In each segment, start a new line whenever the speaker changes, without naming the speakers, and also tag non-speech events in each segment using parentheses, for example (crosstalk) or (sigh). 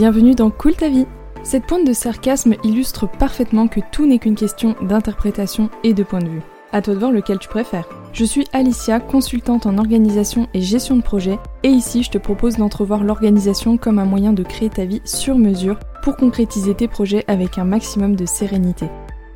bienvenue dans Cool ta vie. Cette pointe de sarcasme illustre parfaitement que tout n'est qu'une question d'interprétation et de point de vue. À toi de voir lequel tu préfères. Je suis Alicia, consultante en organisation et gestion de projet, et ici je te propose d'entrevoir l'organisation comme un moyen de créer ta vie sur mesure pour concrétiser tes projets avec un maximum de sérénité.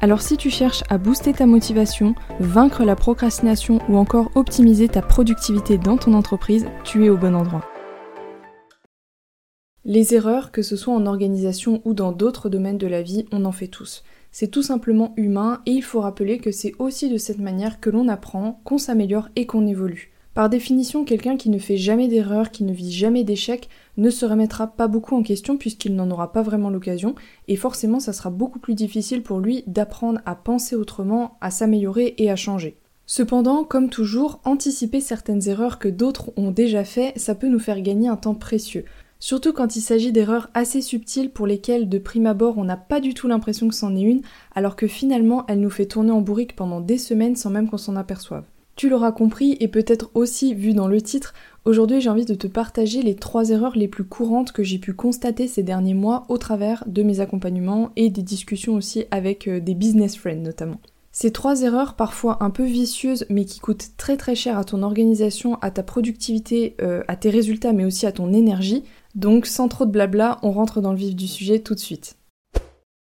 Alors si tu cherches à booster ta motivation, vaincre la procrastination ou encore optimiser ta productivité dans ton entreprise, tu es au bon endroit. Les erreurs, que ce soit en organisation ou dans d'autres domaines de la vie, on en fait tous. C'est tout simplement humain et il faut rappeler que c'est aussi de cette manière que l'on apprend, qu'on s'améliore et qu'on évolue. Par définition, quelqu'un qui ne fait jamais d'erreurs, qui ne vit jamais d'échecs, ne se remettra pas beaucoup en question puisqu'il n'en aura pas vraiment l'occasion, et forcément ça sera beaucoup plus difficile pour lui d'apprendre à penser autrement, à s'améliorer et à changer. Cependant, comme toujours, anticiper certaines erreurs que d'autres ont déjà fait, ça peut nous faire gagner un temps précieux. Surtout quand il s'agit d'erreurs assez subtiles pour lesquelles de prime abord on n'a pas du tout l'impression que c'en est une, alors que finalement elle nous fait tourner en bourrique pendant des semaines sans même qu'on s'en aperçoive. Tu l'auras compris et peut-être aussi vu dans le titre, aujourd'hui j'ai envie de te partager les trois erreurs les plus courantes que j'ai pu constater ces derniers mois au travers de mes accompagnements et des discussions aussi avec euh, des business friends notamment. Ces trois erreurs, parfois un peu vicieuses, mais qui coûtent très très cher à ton organisation, à ta productivité, euh, à tes résultats, mais aussi à ton énergie, donc sans trop de blabla, on rentre dans le vif du sujet tout de suite.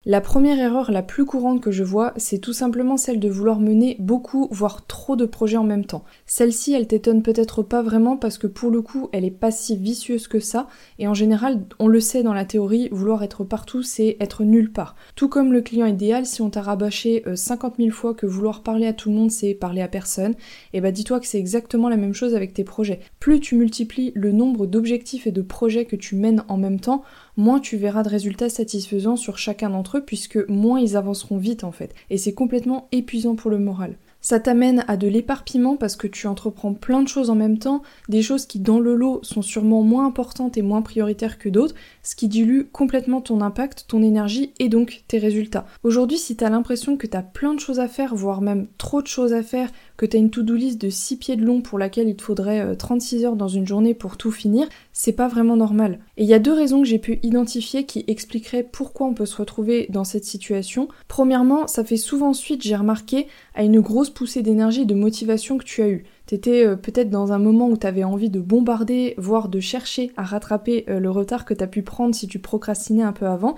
La première erreur la plus courante que je vois, c'est tout simplement celle de vouloir mener beaucoup, voire trop de projets en même temps. Celle-ci, elle t'étonne peut-être pas vraiment parce que pour le coup, elle est pas si vicieuse que ça, et en général, on le sait dans la théorie, vouloir être partout, c'est être nulle part. Tout comme le client idéal, si on t'a rabâché 50 euh, 000 fois que vouloir parler à tout le monde, c'est parler à personne, et eh bah dis-toi que c'est exactement la même chose avec tes projets. Plus tu multiplies le nombre d'objectifs et de projets que tu mènes en même temps, moins tu verras de résultats satisfaisants sur chacun d'entre eux, puisque moins ils avanceront vite en fait. Et c'est complètement épuisant pour le moral. Ça t'amène à de l'éparpillement parce que tu entreprends plein de choses en même temps, des choses qui dans le lot sont sûrement moins importantes et moins prioritaires que d'autres, ce qui dilue complètement ton impact, ton énergie et donc tes résultats. Aujourd'hui, si t'as l'impression que t'as plein de choses à faire, voire même trop de choses à faire, que t'as une to-do list de 6 pieds de long pour laquelle il te faudrait 36 euh, heures dans une journée pour tout finir, c'est pas vraiment normal. Et il y a deux raisons que j'ai pu identifier qui expliqueraient pourquoi on peut se retrouver dans cette situation. Premièrement, ça fait souvent suite, j'ai remarqué, à une grosse poussée d'énergie et de motivation que tu as eue. T'étais euh, peut-être dans un moment où t'avais envie de bombarder, voire de chercher à rattraper euh, le retard que t'as pu prendre si tu procrastinais un peu avant,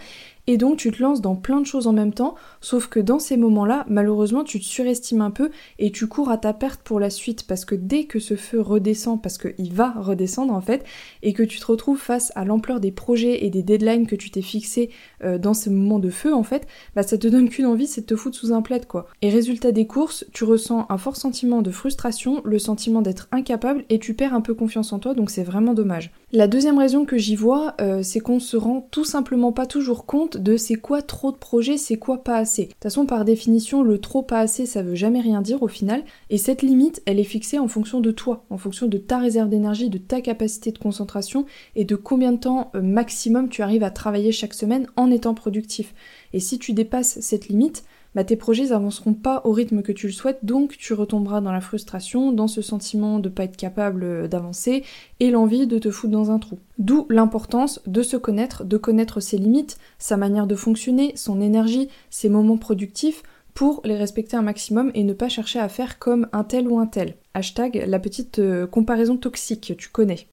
et donc tu te lances dans plein de choses en même temps, sauf que dans ces moments-là, malheureusement, tu te surestimes un peu et tu cours à ta perte pour la suite parce que dès que ce feu redescend, parce qu'il va redescendre en fait, et que tu te retrouves face à l'ampleur des projets et des deadlines que tu t'es fixé euh, dans ce moment de feu en fait, bah ça te donne qu'une envie, c'est de te foutre sous un plaid quoi. Et résultat des courses, tu ressens un fort sentiment de frustration, le sentiment d'être incapable et tu perds un peu confiance en toi, donc c'est vraiment dommage. La deuxième raison que j'y vois, euh, c'est qu'on se rend tout simplement pas toujours compte de c'est quoi trop de projets, c'est quoi pas assez. De toute façon, par définition, le trop pas assez, ça veut jamais rien dire au final, et cette limite, elle est fixée en fonction de toi, en fonction de ta réserve d'énergie, de ta capacité de concentration et de combien de temps euh, maximum tu arrives à travailler chaque semaine en étant productif. Et si tu dépasses cette limite, bah, tes projets n'avanceront pas au rythme que tu le souhaites, donc tu retomberas dans la frustration, dans ce sentiment de pas être capable d'avancer et l'envie de te foutre dans un trou. D'où l'importance de se connaître, de connaître ses limites, sa manière de fonctionner, son énergie, ses moments productifs pour les respecter un maximum et ne pas chercher à faire comme un tel ou un tel. Hashtag la petite euh, comparaison toxique, tu connais.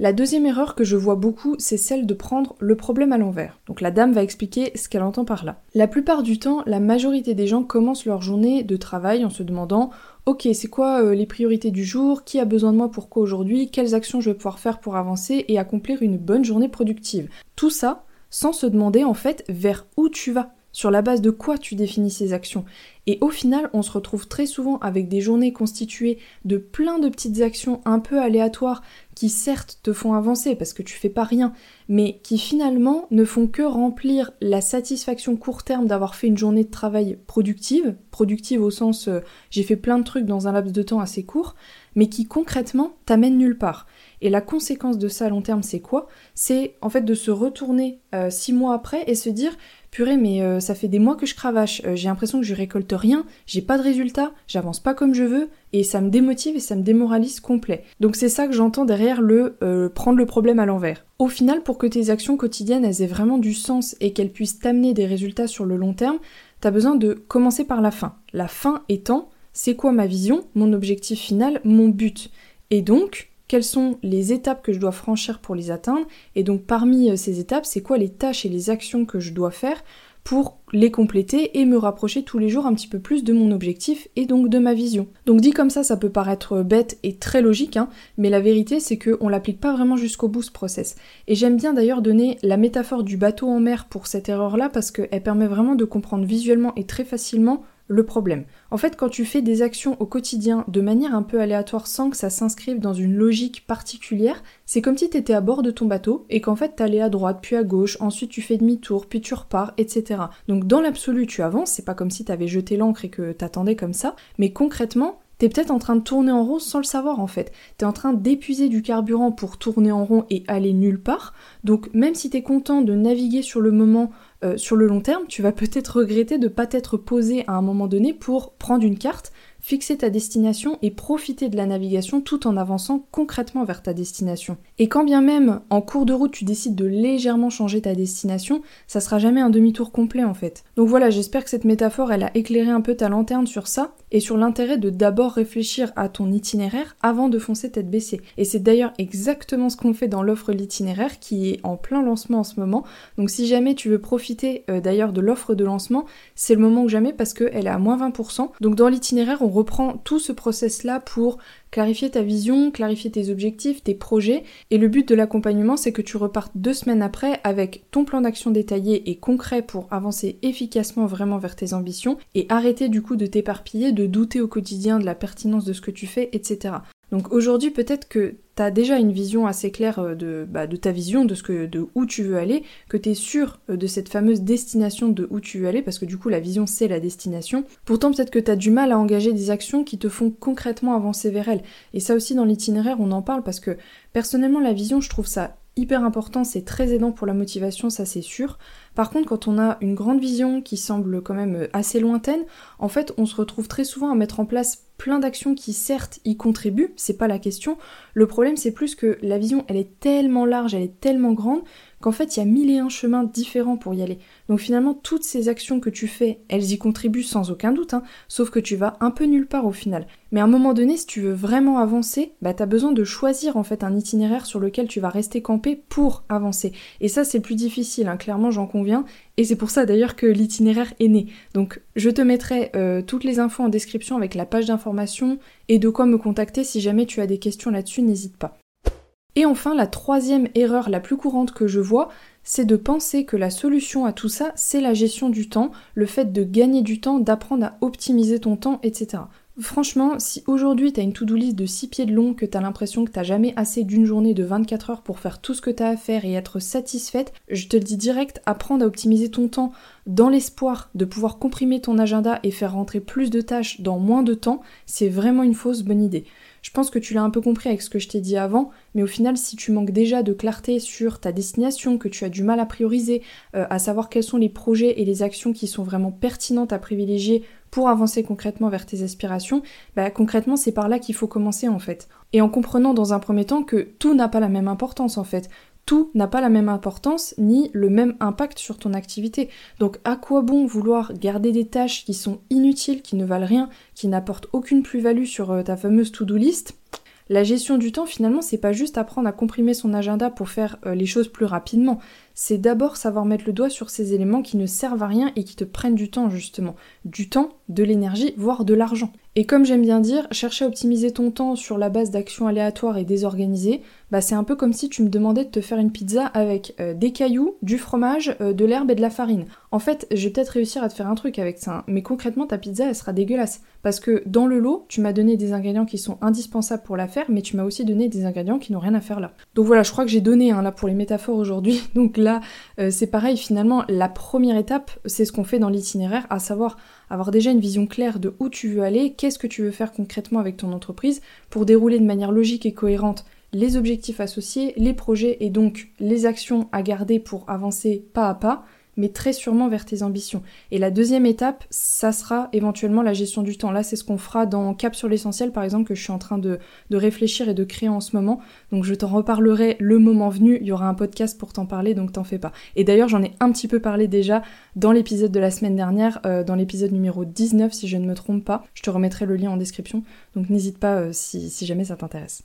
La deuxième erreur que je vois beaucoup, c'est celle de prendre le problème à l'envers. Donc la dame va expliquer ce qu'elle entend par là. La plupart du temps, la majorité des gens commencent leur journée de travail en se demandant Ok, c'est quoi euh, les priorités du jour? Qui a besoin de moi Pourquoi aujourd'hui? Quelles actions je vais pouvoir faire pour avancer et accomplir une bonne journée productive? Tout ça sans se demander en fait vers où tu vas sur la base de quoi tu définis ces actions? Et au final, on se retrouve très souvent avec des journées constituées de plein de petites actions un peu aléatoires qui certes te font avancer parce que tu fais pas rien, mais qui finalement ne font que remplir la satisfaction court terme d'avoir fait une journée de travail productive, productive au sens euh, j'ai fait plein de trucs dans un laps de temps assez court, mais qui concrètement t'amènent nulle part. Et la conséquence de ça à long terme, c'est quoi? C'est en fait de se retourner euh, six mois après et se dire purée, mais euh, ça fait des mois que je cravache, j'ai l'impression que je récolte rien, j'ai pas de résultat, j'avance pas comme je veux, et ça me démotive et ça me démoralise complet. Donc c'est ça que j'entends derrière le euh, prendre le problème à l'envers. Au final, pour que tes actions quotidiennes elles aient vraiment du sens et qu'elles puissent t'amener des résultats sur le long terme, t'as besoin de commencer par la fin. La fin étant, c'est quoi ma vision, mon objectif final, mon but? Et donc, quelles sont les étapes que je dois franchir pour les atteindre, et donc parmi euh, ces étapes, c'est quoi les tâches et les actions que je dois faire pour les compléter et me rapprocher tous les jours un petit peu plus de mon objectif et donc de ma vision. Donc dit comme ça, ça peut paraître bête et très logique, hein, mais la vérité c'est qu'on l'applique pas vraiment jusqu'au bout ce process. Et j'aime bien d'ailleurs donner la métaphore du bateau en mer pour cette erreur-là parce qu'elle permet vraiment de comprendre visuellement et très facilement le problème. En fait, quand tu fais des actions au quotidien de manière un peu aléatoire sans que ça s'inscrive dans une logique particulière, c'est comme si tu étais à bord de ton bateau et qu'en fait t'allais à droite puis à gauche, ensuite tu fais demi-tour, puis tu repars, etc. Donc dans l'absolu tu avances, c'est pas comme si t'avais jeté l'encre et que t'attendais comme ça, mais concrètement, T'es peut-être en train de tourner en rond sans le savoir en fait. T'es en train d'épuiser du carburant pour tourner en rond et aller nulle part. Donc même si t'es content de naviguer sur le moment euh, sur le long terme, tu vas peut-être regretter de ne pas t'être posé à un moment donné pour prendre une carte, fixer ta destination et profiter de la navigation tout en avançant concrètement vers ta destination. Et quand bien même en cours de route tu décides de légèrement changer ta destination, ça sera jamais un demi-tour complet en fait. Donc voilà, j'espère que cette métaphore elle a éclairé un peu ta lanterne sur ça et sur l'intérêt de d'abord réfléchir à ton itinéraire avant de foncer tête baissée. Et c'est d'ailleurs exactement ce qu'on fait dans l'offre l'itinéraire qui est en plein lancement en ce moment. Donc si jamais tu veux profiter euh, d'ailleurs de l'offre de lancement, c'est le moment ou jamais parce qu'elle est à moins 20%. Donc dans l'itinéraire on reprend tout ce process-là pour clarifier ta vision, clarifier tes objectifs, tes projets. Et le but de l'accompagnement, c'est que tu repartes deux semaines après avec ton plan d'action détaillé et concret pour avancer efficacement vraiment vers tes ambitions et arrêter du coup de t'éparpiller, de douter au quotidien de la pertinence de ce que tu fais, etc. Donc aujourd'hui, peut-être que tu as déjà une vision assez claire euh, de, bah, de ta vision, de, ce que, de où tu veux aller, que tu es sûr euh, de cette fameuse destination de où tu veux aller, parce que du coup la vision c'est la destination. Pourtant peut-être que tu du mal à engager des actions qui te font concrètement avancer vers elle. Et ça aussi dans l'itinéraire on en parle parce que personnellement la vision je trouve ça hyper important, c'est très aidant pour la motivation, ça c'est sûr. Par contre, quand on a une grande vision qui semble quand même assez lointaine, en fait, on se retrouve très souvent à mettre en place plein d'actions qui certes y contribuent, c'est pas la question. Le problème c'est plus que la vision elle est tellement large, elle est tellement grande qu'en fait il y a mille et un chemins différents pour y aller. Donc finalement toutes ces actions que tu fais, elles y contribuent sans aucun doute, hein, sauf que tu vas un peu nulle part au final. Mais à un moment donné, si tu veux vraiment avancer, bah t'as besoin de choisir en fait un itinéraire sur lequel tu vas rester campé pour avancer. Et ça c'est plus difficile, hein, clairement j'en conviens, et c'est pour ça d'ailleurs que l'itinéraire est né. Donc je te mettrai euh, toutes les infos en description avec la page d'information et de quoi me contacter si jamais tu as des questions là-dessus, n'hésite pas. Et enfin, la troisième erreur la plus courante que je vois, c'est de penser que la solution à tout ça, c'est la gestion du temps, le fait de gagner du temps, d'apprendre à optimiser ton temps, etc. Franchement, si aujourd'hui t'as une to-do list de 6 pieds de long, que t'as l'impression que t'as jamais assez d'une journée de 24 heures pour faire tout ce que t'as à faire et être satisfaite, je te le dis direct, apprendre à optimiser ton temps dans l'espoir de pouvoir comprimer ton agenda et faire rentrer plus de tâches dans moins de temps, c'est vraiment une fausse bonne idée. Je pense que tu l'as un peu compris avec ce que je t'ai dit avant, mais au final, si tu manques déjà de clarté sur ta destination, que tu as du mal à prioriser, euh, à savoir quels sont les projets et les actions qui sont vraiment pertinentes à privilégier pour avancer concrètement vers tes aspirations, bah concrètement c'est par là qu'il faut commencer en fait. Et en comprenant dans un premier temps que tout n'a pas la même importance en fait tout n'a pas la même importance ni le même impact sur ton activité. Donc à quoi bon vouloir garder des tâches qui sont inutiles, qui ne valent rien, qui n'apportent aucune plus-value sur euh, ta fameuse to-do list? La gestion du temps, finalement, c'est pas juste apprendre à comprimer son agenda pour faire euh, les choses plus rapidement. C'est d'abord savoir mettre le doigt sur ces éléments qui ne servent à rien et qui te prennent du temps, justement. Du temps, de l'énergie, voire de l'argent. Et comme j'aime bien dire, chercher à optimiser ton temps sur la base d'actions aléatoires et désorganisées, bah c'est un peu comme si tu me demandais de te faire une pizza avec euh, des cailloux, du fromage, euh, de l'herbe et de la farine. En fait, je vais peut-être réussir à te faire un truc avec ça, hein, mais concrètement ta pizza elle sera dégueulasse. Parce que dans le lot, tu m'as donné des ingrédients qui sont indispensables pour la faire, mais tu m'as aussi donné des ingrédients qui n'ont rien à faire là. Donc voilà, je crois que j'ai donné hein, là pour les métaphores aujourd'hui. (laughs) Donc là, euh, c'est pareil, finalement, la première étape, c'est ce qu'on fait dans l'itinéraire, à savoir avoir déjà une vision claire de où tu veux aller, qu'est-ce que tu veux faire concrètement avec ton entreprise pour dérouler de manière logique et cohérente les objectifs associés, les projets et donc les actions à garder pour avancer pas à pas. Mais très sûrement vers tes ambitions. Et la deuxième étape, ça sera éventuellement la gestion du temps. Là, c'est ce qu'on fera dans Cap sur l'essentiel, par exemple, que je suis en train de, de réfléchir et de créer en ce moment. Donc je t'en reparlerai le moment venu, il y aura un podcast pour t'en parler, donc t'en fais pas. Et d'ailleurs, j'en ai un petit peu parlé déjà dans l'épisode de la semaine dernière, euh, dans l'épisode numéro 19, si je ne me trompe pas. Je te remettrai le lien en description, donc n'hésite pas euh, si, si jamais ça t'intéresse.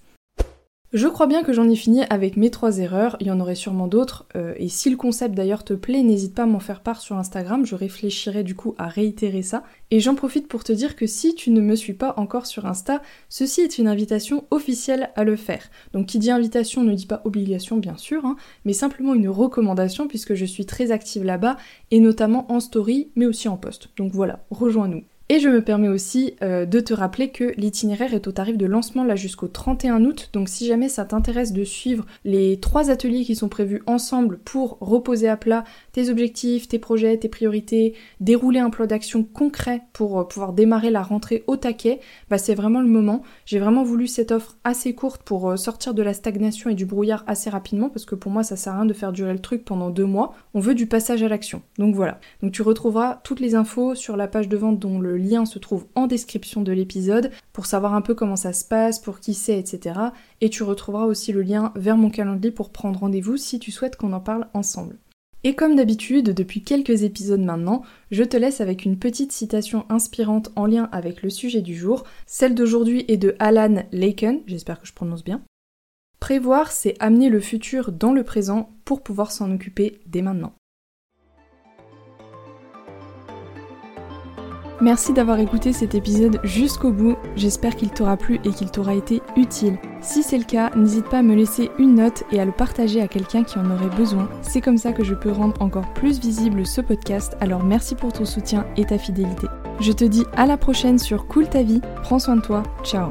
Je crois bien que j'en ai fini avec mes trois erreurs, il y en aurait sûrement d'autres, euh, et si le concept d'ailleurs te plaît, n'hésite pas à m'en faire part sur Instagram, je réfléchirai du coup à réitérer ça. Et j'en profite pour te dire que si tu ne me suis pas encore sur Insta, ceci est une invitation officielle à le faire. Donc qui dit invitation ne dit pas obligation bien sûr, hein, mais simplement une recommandation puisque je suis très active là-bas, et notamment en story, mais aussi en post. Donc voilà, rejoins-nous. Et je me permets aussi euh, de te rappeler que l'itinéraire est au tarif de lancement là jusqu'au 31 août, donc si jamais ça t'intéresse de suivre les trois ateliers qui sont prévus ensemble pour reposer à plat tes objectifs, tes projets, tes priorités, dérouler un plan d'action concret pour euh, pouvoir démarrer la rentrée au taquet, bah c'est vraiment le moment. J'ai vraiment voulu cette offre assez courte pour euh, sortir de la stagnation et du brouillard assez rapidement parce que pour moi ça sert à rien de faire durer le truc pendant deux mois. On veut du passage à l'action. Donc voilà. Donc tu retrouveras toutes les infos sur la page de vente dont le lien se trouve en description de l'épisode pour savoir un peu comment ça se passe, pour qui c'est, etc. Et tu retrouveras aussi le lien vers mon calendrier pour prendre rendez-vous si tu souhaites qu'on en parle ensemble. Et comme d'habitude, depuis quelques épisodes maintenant, je te laisse avec une petite citation inspirante en lien avec le sujet du jour. Celle d'aujourd'hui est de Alan Laken, j'espère que je prononce bien. Prévoir, c'est amener le futur dans le présent pour pouvoir s'en occuper dès maintenant. Merci d'avoir écouté cet épisode jusqu'au bout, j'espère qu'il t'aura plu et qu'il t'aura été utile. Si c'est le cas, n'hésite pas à me laisser une note et à le partager à quelqu'un qui en aurait besoin. C'est comme ça que je peux rendre encore plus visible ce podcast, alors merci pour ton soutien et ta fidélité. Je te dis à la prochaine sur Cool ta vie, prends soin de toi, ciao